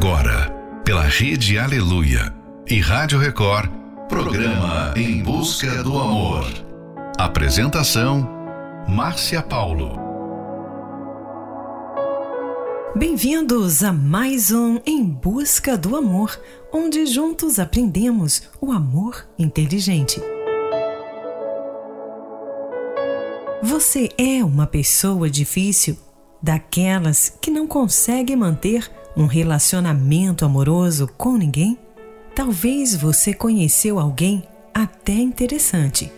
Agora, pela Rede Aleluia e Rádio Record, programa Em Busca do Amor. Apresentação: Márcia Paulo. Bem-vindos a mais um Em Busca do Amor, onde juntos aprendemos o amor inteligente. Você é uma pessoa difícil, daquelas que não consegue manter um relacionamento amoroso com ninguém? Talvez você conheceu alguém até interessante,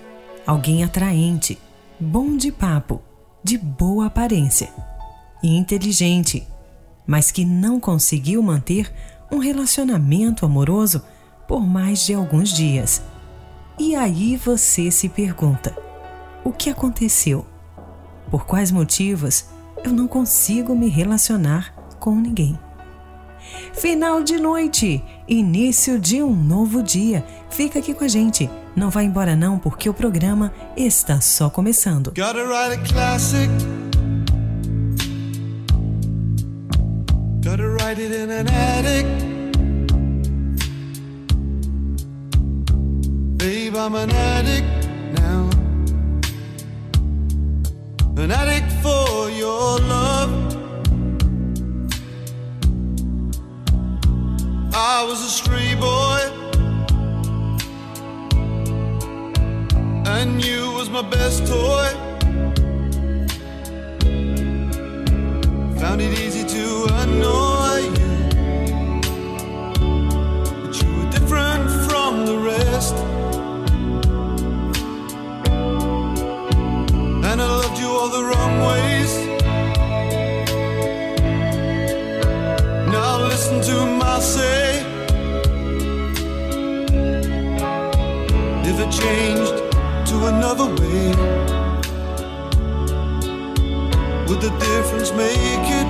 alguém atraente, bom de papo, de boa aparência e inteligente, mas que não conseguiu manter um relacionamento amoroso por mais de alguns dias. E aí você se pergunta: o que aconteceu? Por quais motivos eu não consigo me relacionar com ninguém? Final de noite, início de um novo dia. Fica aqui com a gente. Não vá embora não, porque o programa está só começando. Gotta write a classic. Gotta write it in an attic. Babe, I'm an addict now. An addict for your love. I was a stray boy, and you was my best toy. Found it easy changed to another way, would the difference make it?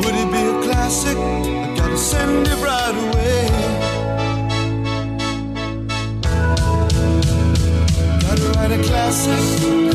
Would it be a classic? I gotta send it right away. Gotta write a classic.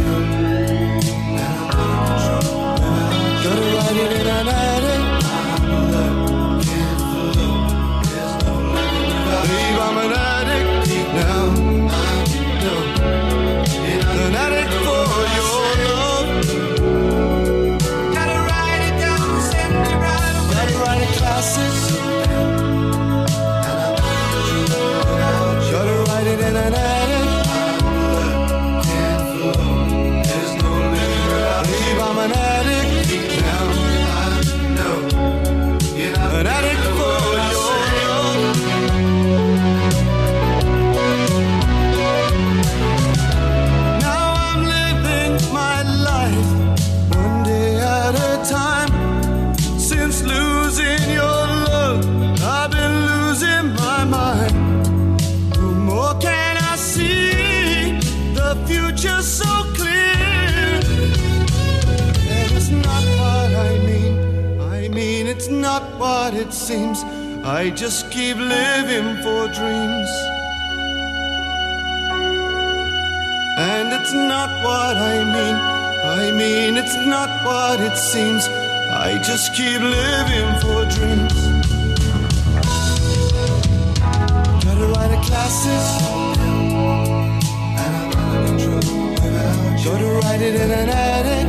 I just keep living for dreams. And it's not what I mean. I mean, it's not what it seems. I just keep living for dreams. Gotta write a classic. Gotta write it in an attic.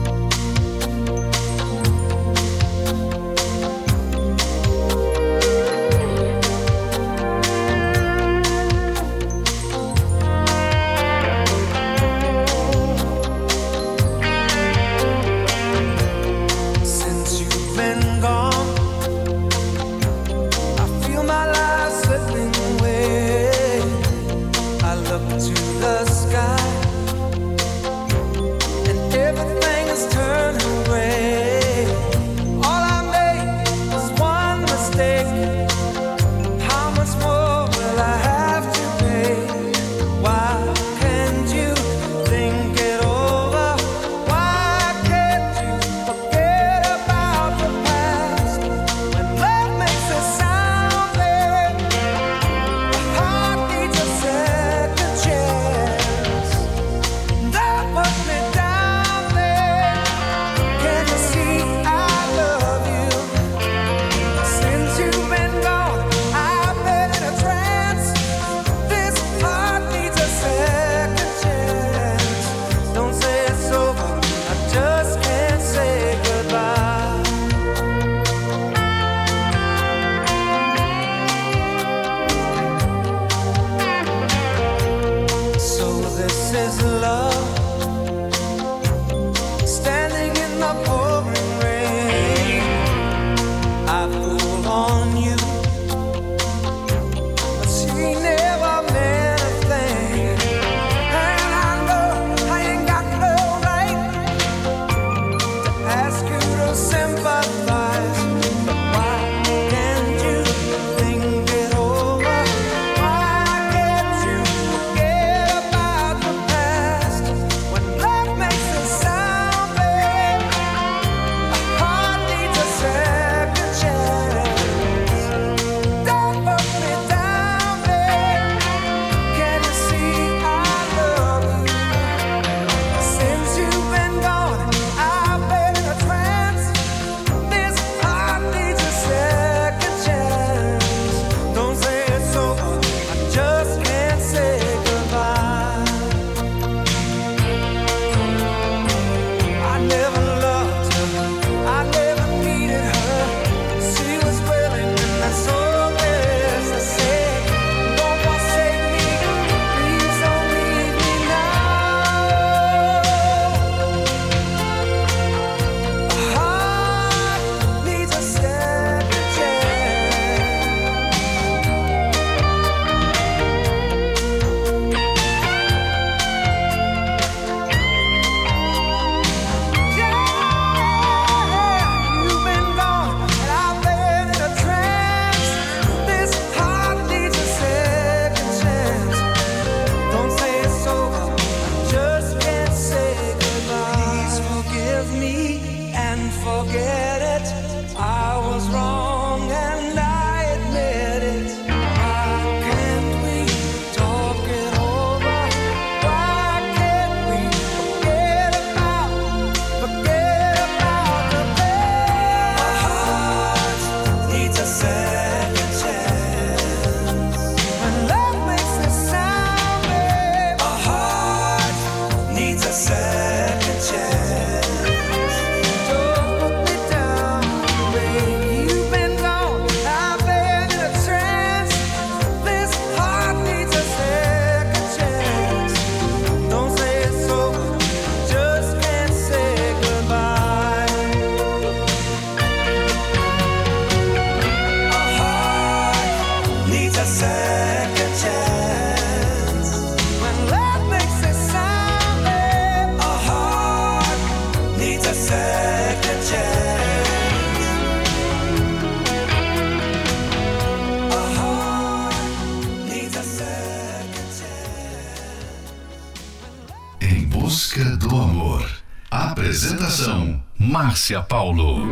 Márcia Paulo.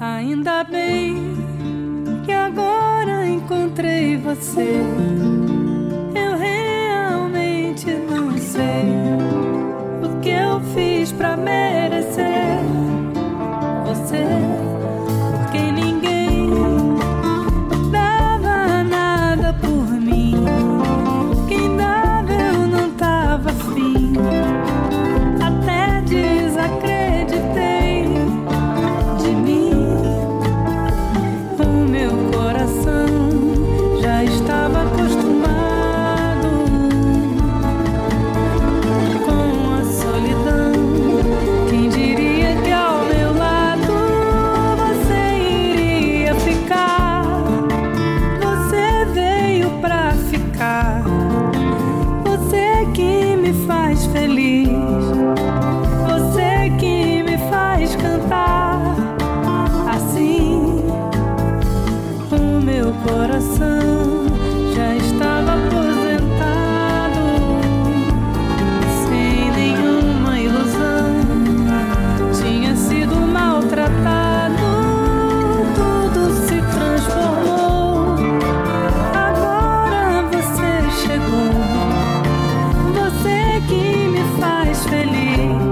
Ainda bem que agora encontrei você. Eu realmente não sei o que eu fiz pra merecer você. feliz.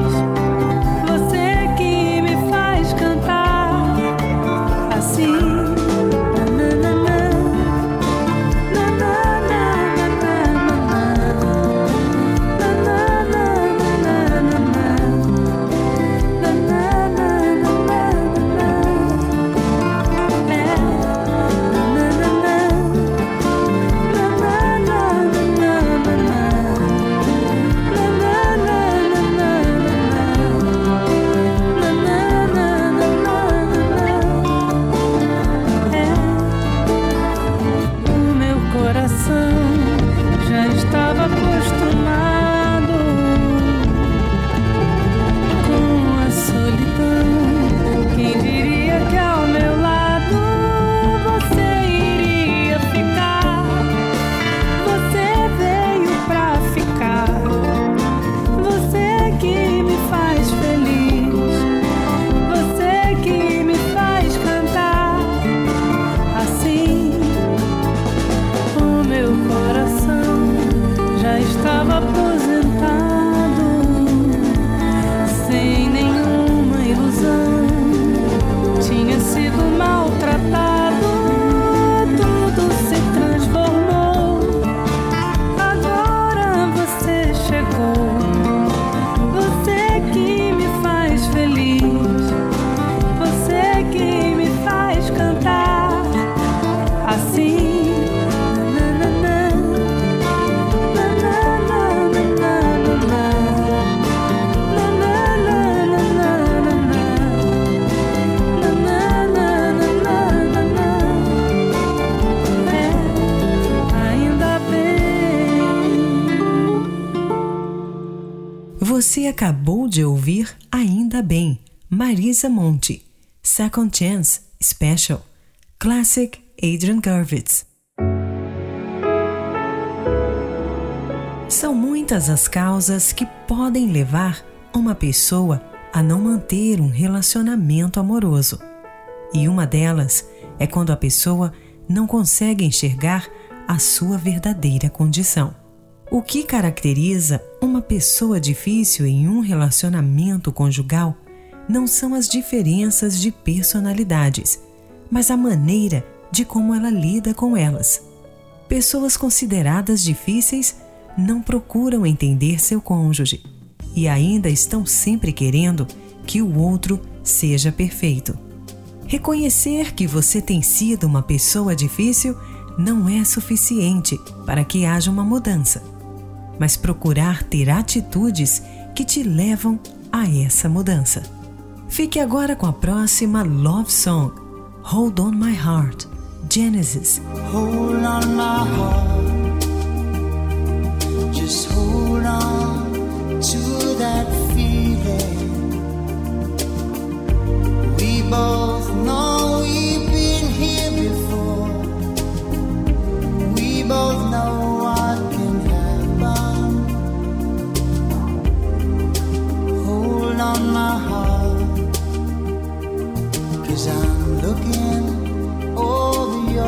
De ouvir Ainda Bem, Marisa Monte, Second Chance, Special, Classic Adrian Gervitz. São muitas as causas que podem levar uma pessoa a não manter um relacionamento amoroso. E uma delas é quando a pessoa não consegue enxergar a sua verdadeira condição. O que caracteriza uma pessoa difícil em um relacionamento conjugal não são as diferenças de personalidades, mas a maneira de como ela lida com elas. Pessoas consideradas difíceis não procuram entender seu cônjuge e ainda estão sempre querendo que o outro seja perfeito. Reconhecer que você tem sido uma pessoa difícil não é suficiente para que haja uma mudança, mas procurar ter atitudes que te levam a essa mudança. Fique agora com a próxima Love Song, Hold On My Heart, Genesis. Hold on my heart, just hold on to that feeling. We both know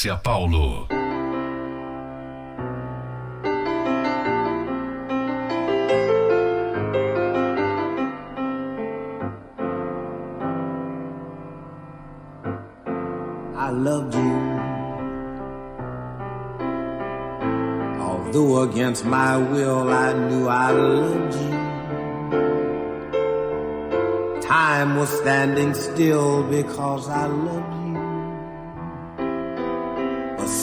Márcia Paulo. I loved you. Although against my will, I knew I loved you. Time was standing still because I loved you.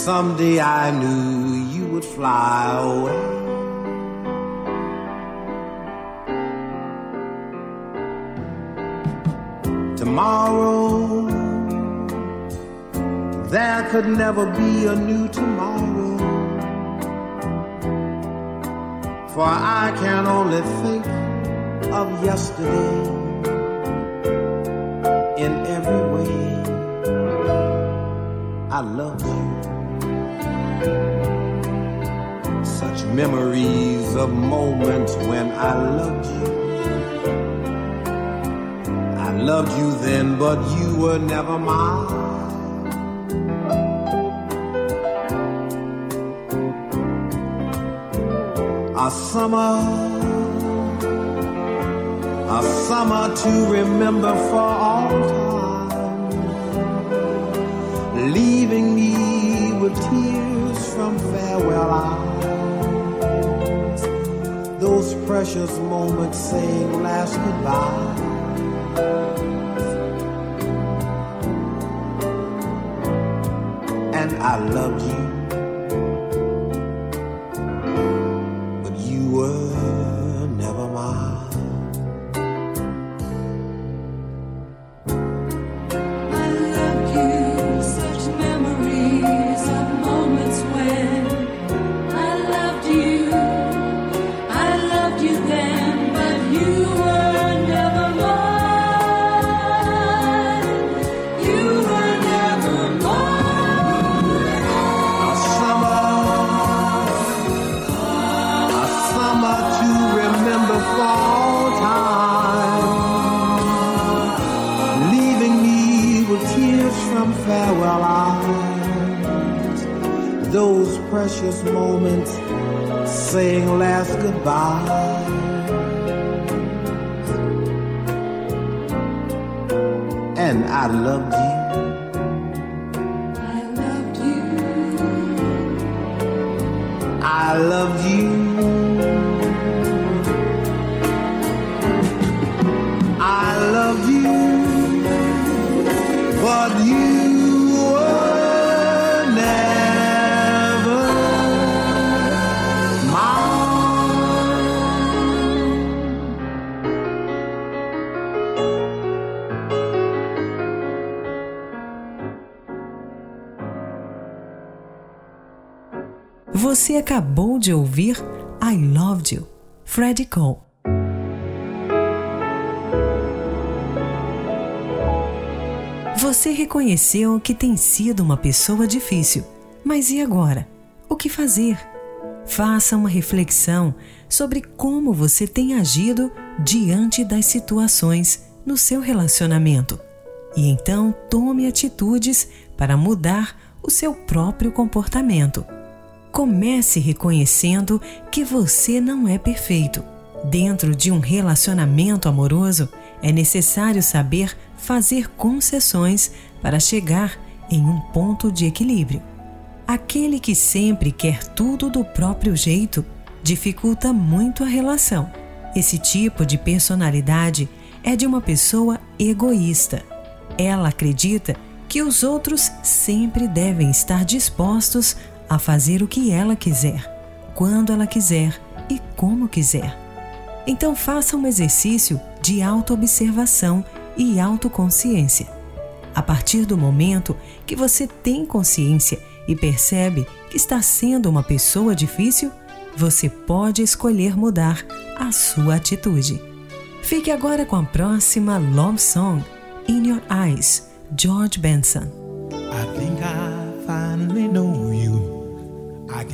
Someday I knew you would fly away. Tomorrow, there could never be a new tomorrow. For I can only think of yesterday in every way. I love you. Memories of moments when I loved you. I loved you then, but you were never mine. A summer, a summer to remember for all time, leaving me precious moments saying last goodbye. And I loved you. I loved acabou de ouvir I Loved You, Freddie Cole. Você reconheceu que tem sido uma pessoa difícil, mas e agora? O que fazer? Faça uma reflexão sobre como você tem agido diante das situações no seu relacionamento. E então tome atitudes para mudar o seu próprio comportamento. Comece reconhecendo que você não é perfeito. Dentro de um relacionamento amoroso, é necessário saber fazer concessões para chegar em um ponto de equilíbrio. Aquele que sempre quer tudo do próprio jeito dificulta muito a relação. Esse tipo de personalidade é de uma pessoa egoísta. Ela acredita que os outros sempre devem estar dispostos a fazer o que ela quiser, quando ela quiser e como quiser. Então faça um exercício de autoobservação e autoconsciência. A partir do momento que você tem consciência e percebe que está sendo uma pessoa difícil, você pode escolher mudar a sua atitude. Fique agora com a próxima Love Song, In Your Eyes, George Benson.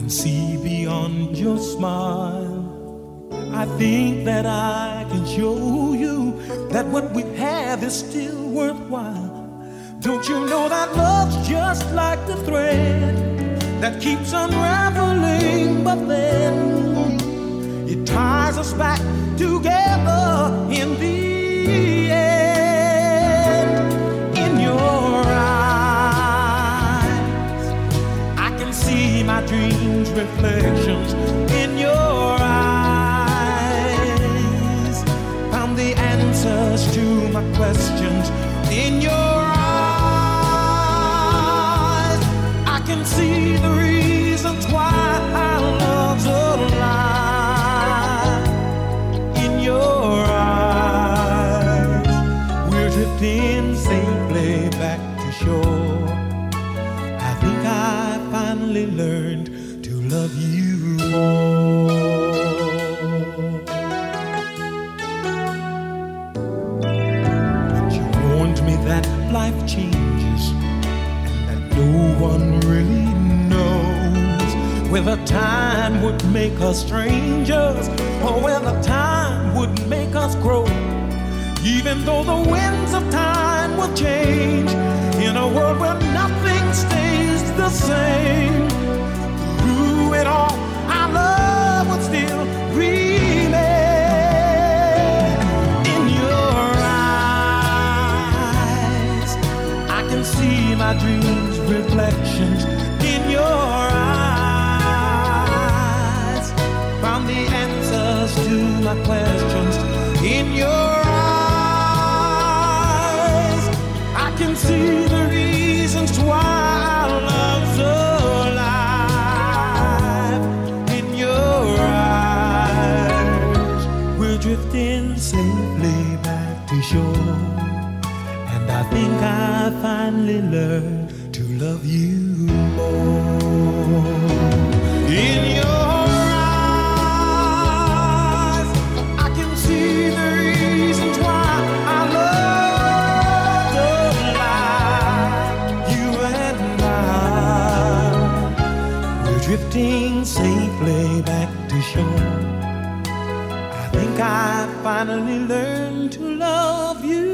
Can see beyond your smile. I think that I can show you that what we have is still worthwhile. Don't you know that love's just like the thread that keeps unraveling, but then it ties us back together in the end. Reflections in your eyes. Found the answers to my questions in your make us strangers oh, or whether time would make us grow. Even though the winds of time will change in a world where nothing stays the same, through it all, our love would still remain in your eyes. I can see my dreams' reflections to my questions in your eyes. I can see the reasons why our love's alive in your eyes. We're drifting safely back to shore. And I think I finally learned to love you more. Drifting safely back to shore. I think I finally learned to love you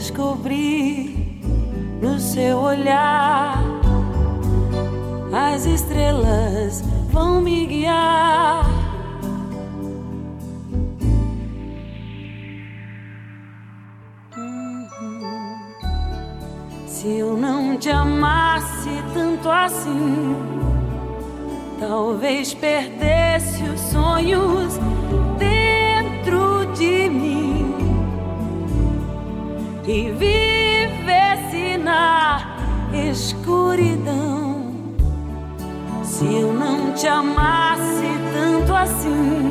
descobri no seu olhar. As estrelas vão me guiar. Uhum. Se eu não te amasse tanto assim, talvez perdesse os sonhos e vivesse na escuridão. Se eu não te amasse tanto assim,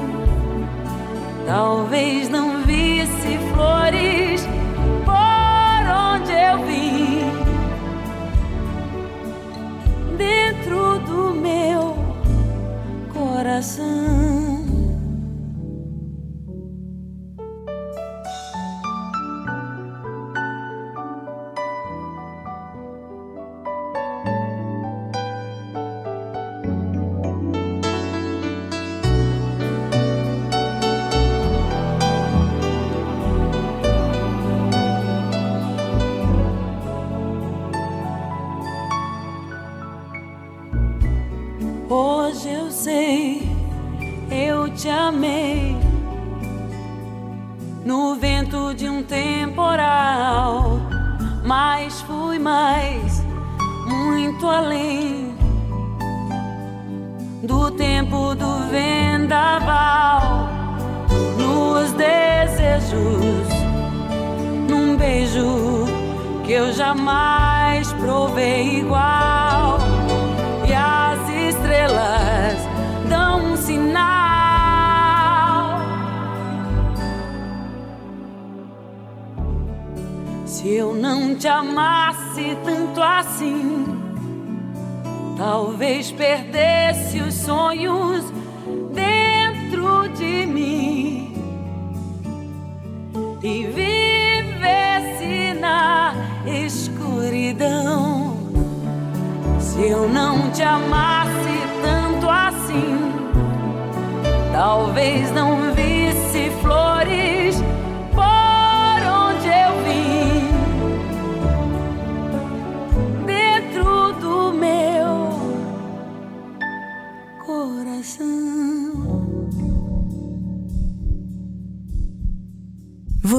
talvez não visse flores por onde eu vim. Dentro do meu coração.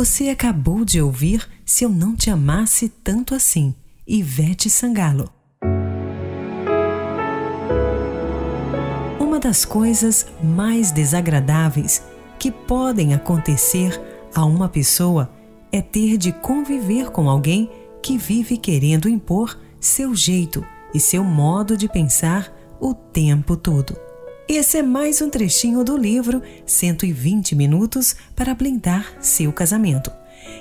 Você acabou de ouvir Se Eu Não Te Amasse Tanto Assim, Ivete Sangalo. Uma das coisas mais desagradáveis que podem acontecer a uma pessoa é ter de conviver com alguém que vive querendo impor seu jeito e seu modo de pensar o tempo todo. Esse é mais um trechinho do livro 120 Minutos para Blindar Seu Casamento.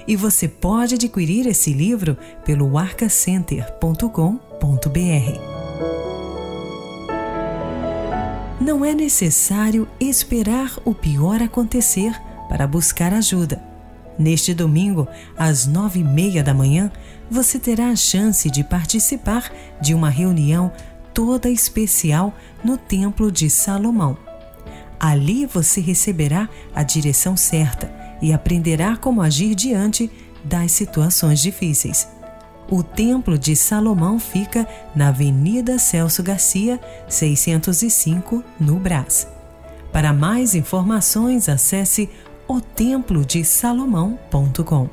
E você pode adquirir esse livro pelo arcacenter.com.br. Não é necessário esperar o pior acontecer para buscar ajuda. Neste domingo, às nove e meia da manhã, você terá a chance de participar de uma reunião toda especial no Templo de Salomão. Ali você receberá a direção certa e aprenderá como agir diante das situações difíceis. O Templo de Salomão fica na Avenida Celso Garcia, 605, no Brás. Para mais informações, acesse otemplodesalomão.com.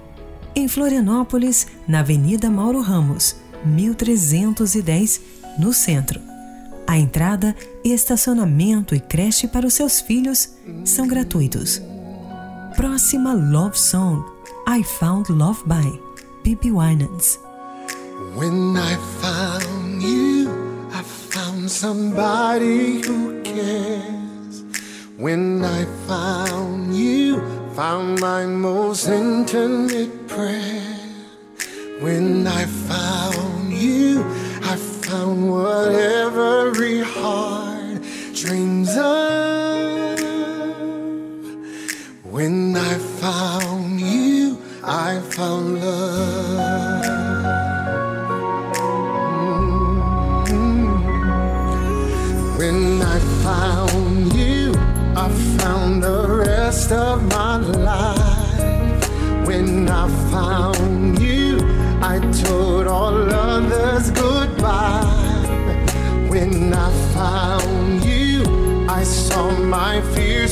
Em Florianópolis, na Avenida Mauro Ramos, 1310, no centro. A entrada, estacionamento e creche para os seus filhos são gratuitos. Próxima Love Song: I Found Love by Bibi Winans. When I found you, I found somebody who cares. When I found you, found my most intimate prayer. When I found you, found what every heart dreams of. When I found you, I found love.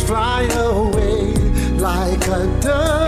Fly away like a dove.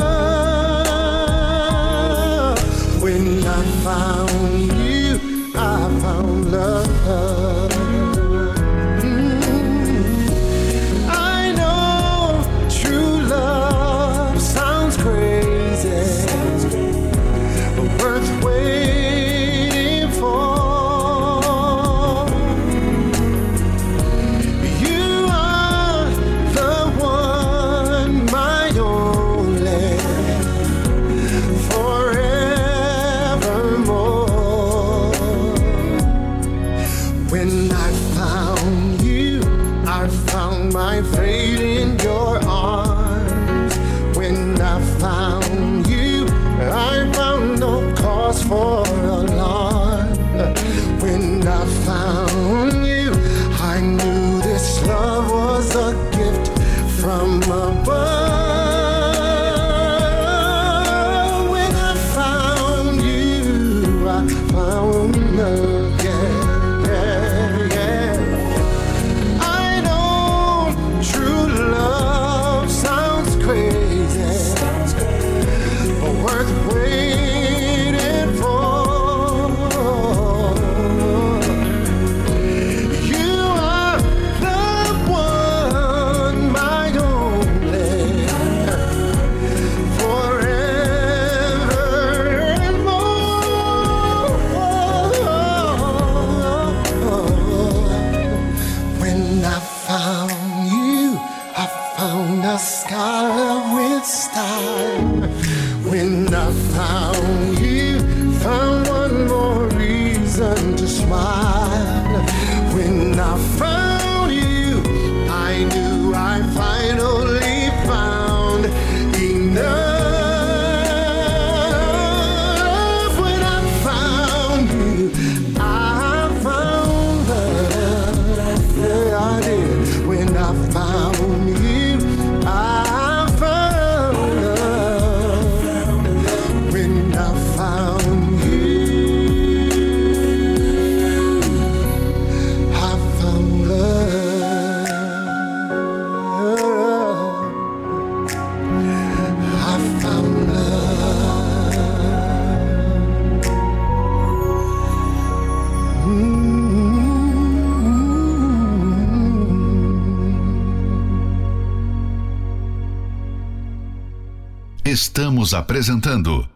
Estamos apresentando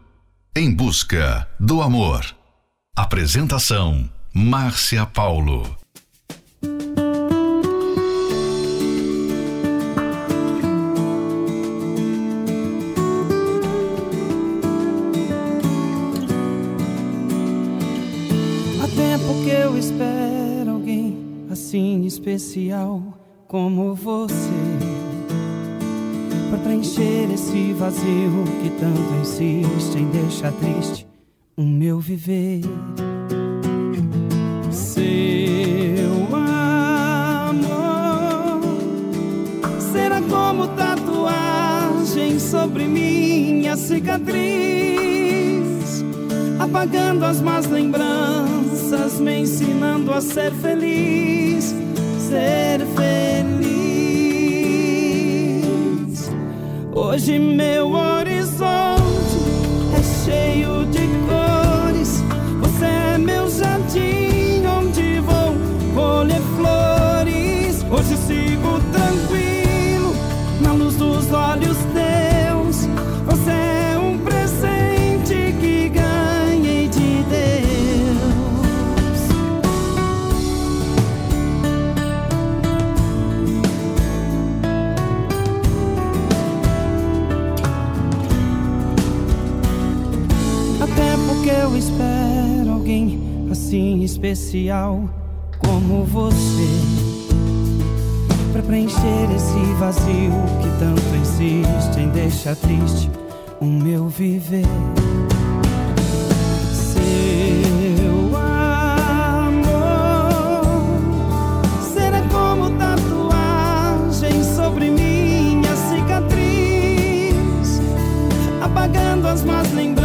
Em Busca do Amor. Apresentação: Márcia Paulo. Há tempo que eu espero alguém assim especial como você para preencher esse vazio que tanto insiste em deixar triste o meu viver. Seu amor será como tatuagem sobre minha cicatriz, apagando as más lembranças, me ensinando a ser feliz, ser feliz. Hoje meu horizonte é cheio de especial como você para preencher esse vazio que tanto insiste em deixar triste o meu viver. Seu amor será como tatuagem sobre minha cicatriz, apagando as más lembranças.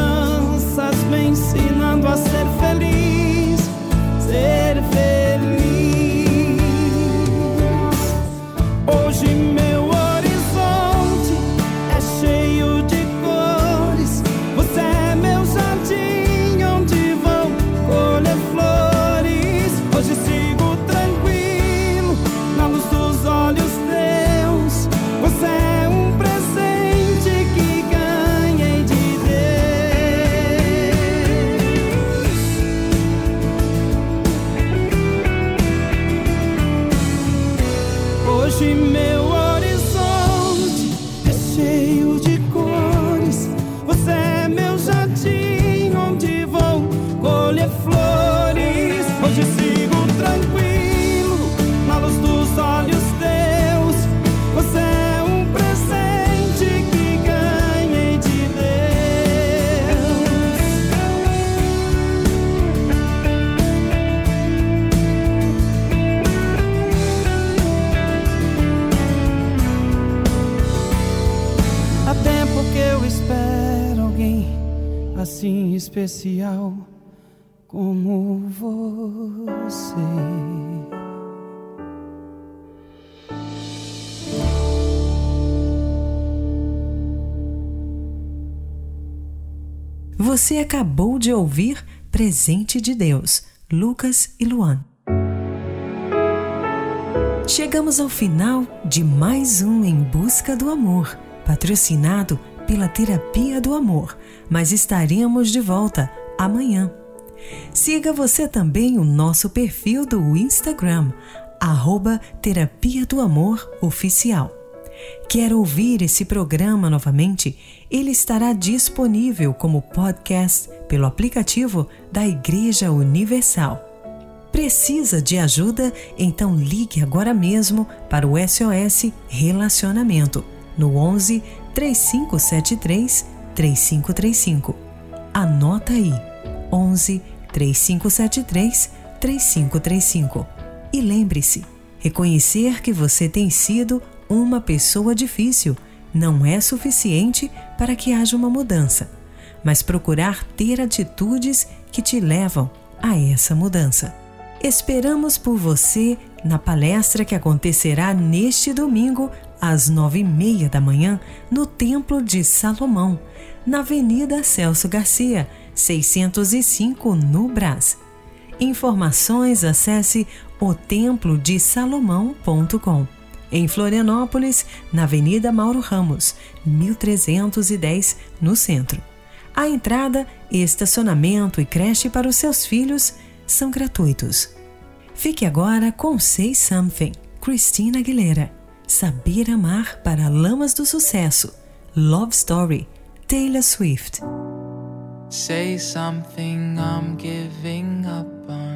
Você acabou de ouvir Presente de Deus, Lucas e Luan. Chegamos ao final de mais um Em Busca do Amor, patrocinado pela Terapia do Amor, mas estaremos de volta amanhã. Siga você também o nosso perfil do Instagram, arroba Terapia do Amor Oficial. Quer ouvir esse programa novamente? Ele estará disponível como podcast pelo aplicativo da Igreja Universal. Precisa de ajuda? Então ligue agora mesmo para o SOS Relacionamento no 11 3573 3535. Anota aí: 11 3573 3535. E lembre-se, reconhecer que você tem sido uma pessoa difícil não é suficiente para que haja uma mudança, mas procurar ter atitudes que te levam a essa mudança. Esperamos por você na palestra que acontecerá neste domingo, às nove e meia da manhã, no Templo de Salomão, na Avenida Celso Garcia, 605, no Brás. Informações acesse otemplodesalomão.com. Em Florianópolis, na Avenida Mauro Ramos, 1310, no centro. A entrada, estacionamento e creche para os seus filhos são gratuitos. Fique agora com Say Something, Christina Aguilera. Saber Amar para Lamas do Sucesso, Love Story, Taylor Swift. Say something, I'm giving up on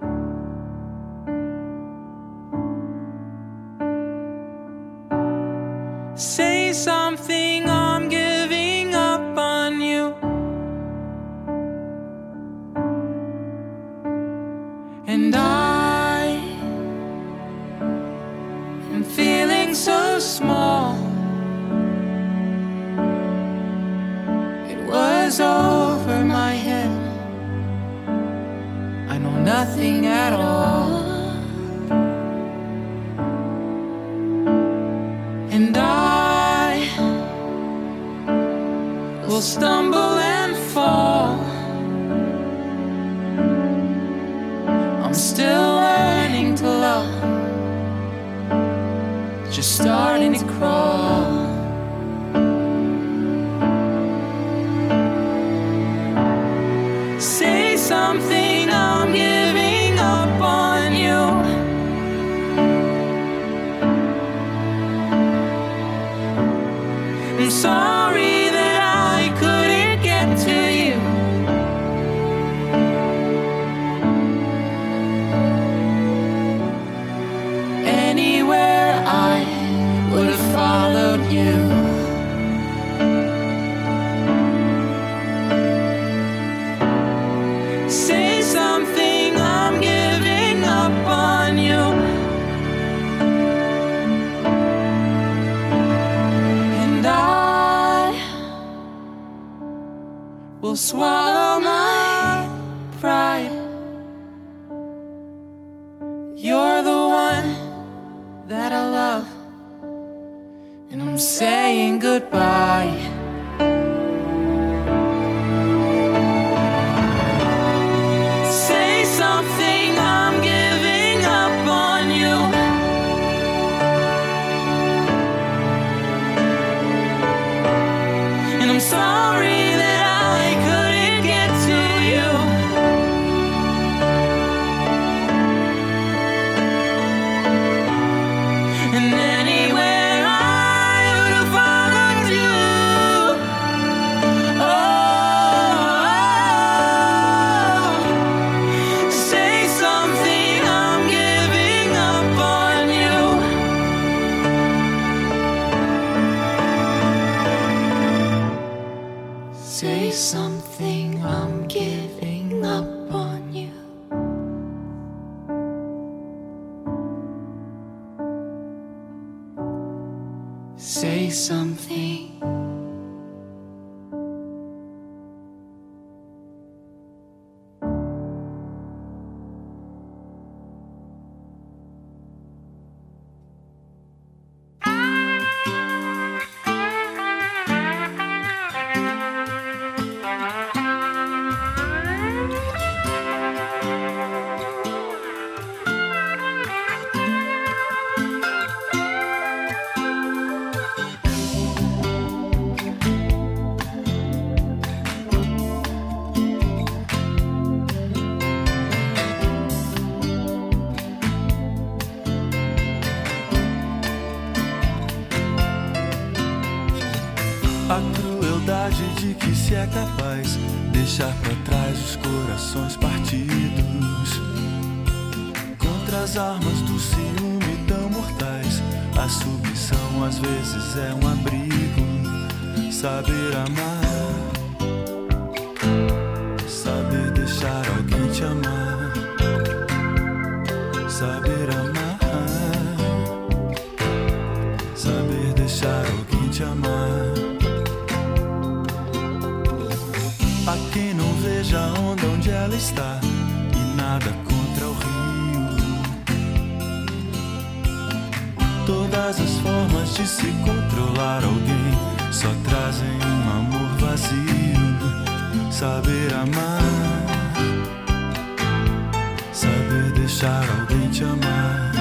deixar alguém te amar,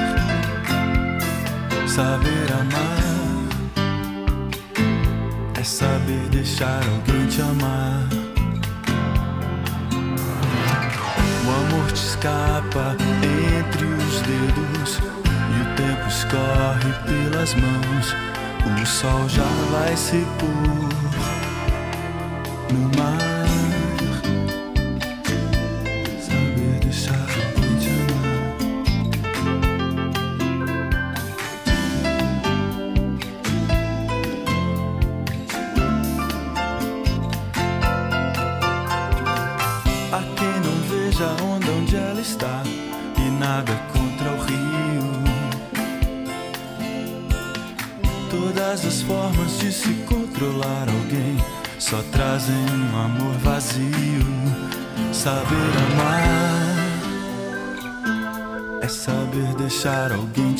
saber amar é saber deixar alguém te amar. O amor te escapa entre os dedos e o tempo escorre pelas mãos. O sol já vai se pôr no mar.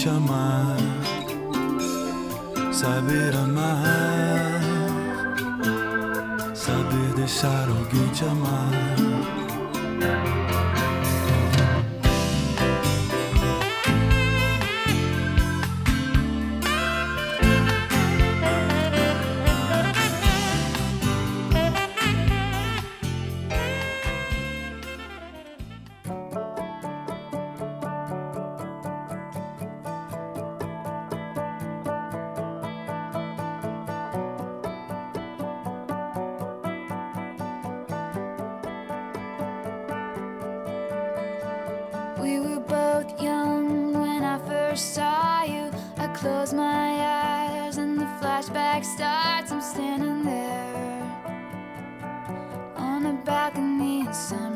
te amar, saber amar, saber deixar alguém te amar. first saw you, I close my eyes and the flashback starts. I'm standing there on a balcony in summer.